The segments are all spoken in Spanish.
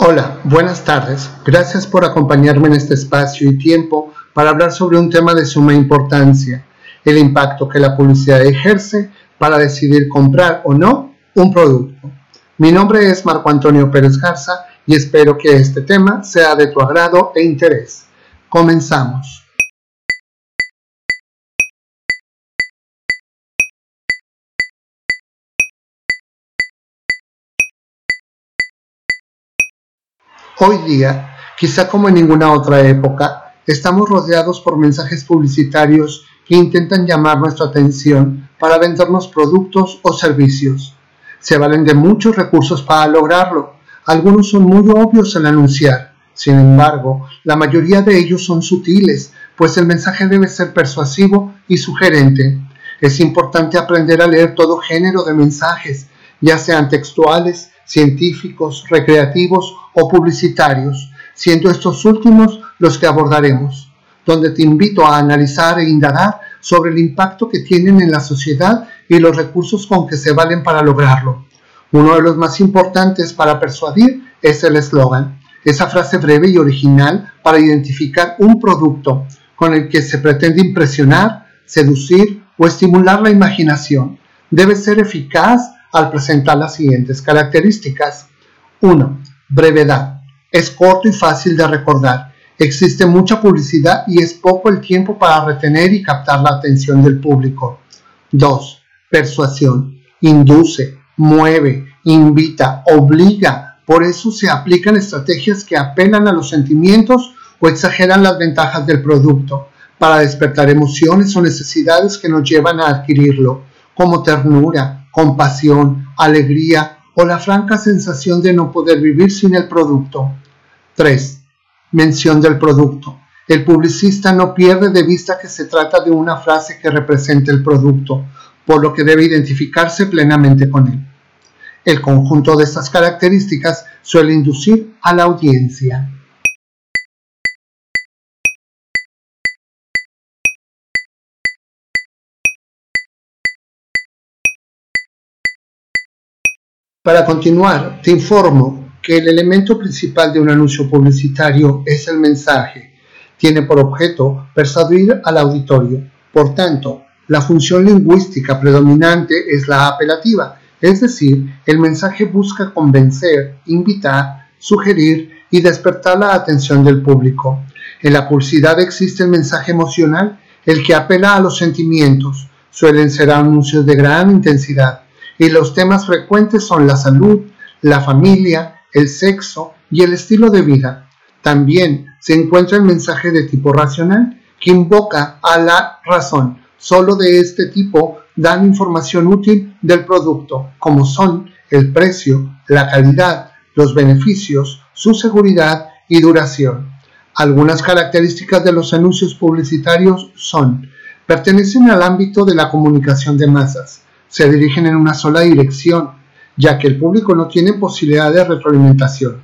Hola, buenas tardes. Gracias por acompañarme en este espacio y tiempo para hablar sobre un tema de suma importancia, el impacto que la publicidad ejerce para decidir comprar o no un producto. Mi nombre es Marco Antonio Pérez Garza y espero que este tema sea de tu agrado e interés. Comenzamos. Hoy día, quizá como en ninguna otra época, estamos rodeados por mensajes publicitarios que intentan llamar nuestra atención para vendernos productos o servicios. Se valen de muchos recursos para lograrlo. Algunos son muy obvios al anunciar. Sin embargo, la mayoría de ellos son sutiles, pues el mensaje debe ser persuasivo y sugerente. Es importante aprender a leer todo género de mensajes, ya sean textuales, científicos, recreativos o publicitarios, siendo estos últimos los que abordaremos, donde te invito a analizar e indagar sobre el impacto que tienen en la sociedad y los recursos con que se valen para lograrlo. Uno de los más importantes para persuadir es el eslogan, esa frase breve y original para identificar un producto con el que se pretende impresionar, seducir o estimular la imaginación. Debe ser eficaz al presentar las siguientes características. 1. Brevedad. Es corto y fácil de recordar. Existe mucha publicidad y es poco el tiempo para retener y captar la atención del público. 2. Persuasión. Induce, mueve, invita, obliga. Por eso se aplican estrategias que apelan a los sentimientos o exageran las ventajas del producto para despertar emociones o necesidades que nos llevan a adquirirlo, como ternura, compasión, alegría o la franca sensación de no poder vivir sin el producto. 3. Mención del producto. El publicista no pierde de vista que se trata de una frase que representa el producto, por lo que debe identificarse plenamente con él. El conjunto de estas características suele inducir a la audiencia. Para continuar, te informo que el elemento principal de un anuncio publicitario es el mensaje. Tiene por objeto persuadir al auditorio. Por tanto, la función lingüística predominante es la apelativa, es decir, el mensaje busca convencer, invitar, sugerir y despertar la atención del público. En la publicidad existe el mensaje emocional, el que apela a los sentimientos. Suelen ser anuncios de gran intensidad y los temas frecuentes son la salud, la familia, el sexo y el estilo de vida. También se encuentra el mensaje de tipo racional que invoca a la razón. Solo de este tipo dan información útil del producto, como son el precio, la calidad, los beneficios, su seguridad y duración. Algunas características de los anuncios publicitarios son, pertenecen al ámbito de la comunicación de masas, se dirigen en una sola dirección, ya que el público no tiene posibilidad de retroalimentación.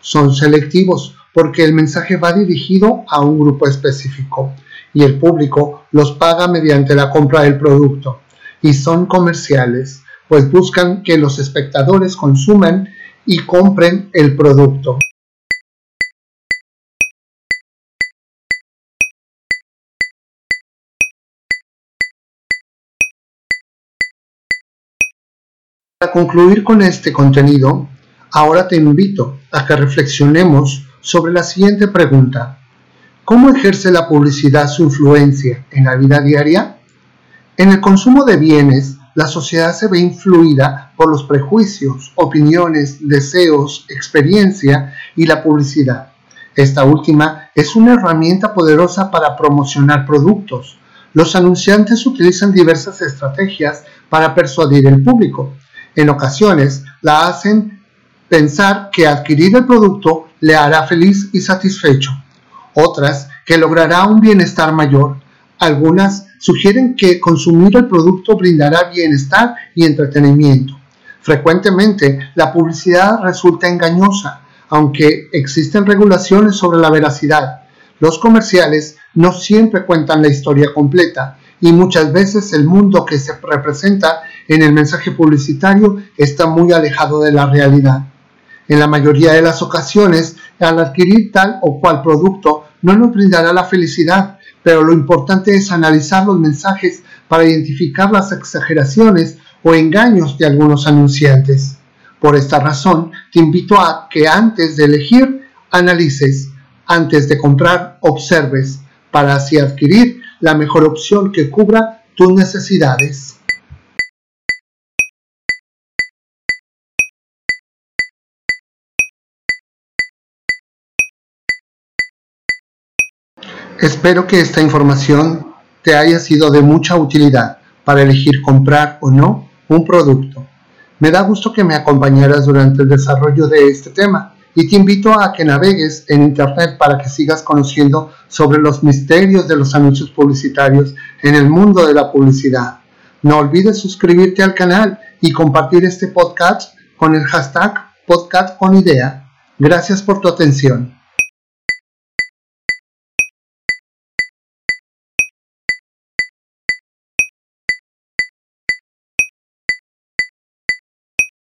Son selectivos porque el mensaje va dirigido a un grupo específico y el público los paga mediante la compra del producto. Y son comerciales, pues buscan que los espectadores consuman y compren el producto. Para concluir con este contenido, ahora te invito a que reflexionemos sobre la siguiente pregunta. ¿Cómo ejerce la publicidad su influencia en la vida diaria? En el consumo de bienes, la sociedad se ve influida por los prejuicios, opiniones, deseos, experiencia y la publicidad. Esta última es una herramienta poderosa para promocionar productos. Los anunciantes utilizan diversas estrategias para persuadir el público, en ocasiones la hacen pensar que adquirir el producto le hará feliz y satisfecho. Otras que logrará un bienestar mayor. Algunas sugieren que consumir el producto brindará bienestar y entretenimiento. Frecuentemente la publicidad resulta engañosa, aunque existen regulaciones sobre la veracidad. Los comerciales no siempre cuentan la historia completa y muchas veces el mundo que se representa en el mensaje publicitario está muy alejado de la realidad. En la mayoría de las ocasiones, al adquirir tal o cual producto, no nos brindará la felicidad, pero lo importante es analizar los mensajes para identificar las exageraciones o engaños de algunos anunciantes. Por esta razón, te invito a que antes de elegir, analices, antes de comprar, observes, para así adquirir la mejor opción que cubra tus necesidades. Espero que esta información te haya sido de mucha utilidad para elegir comprar o no un producto. Me da gusto que me acompañaras durante el desarrollo de este tema y te invito a que navegues en Internet para que sigas conociendo sobre los misterios de los anuncios publicitarios en el mundo de la publicidad. No olvides suscribirte al canal y compartir este podcast con el hashtag podcast con idea. Gracias por tu atención.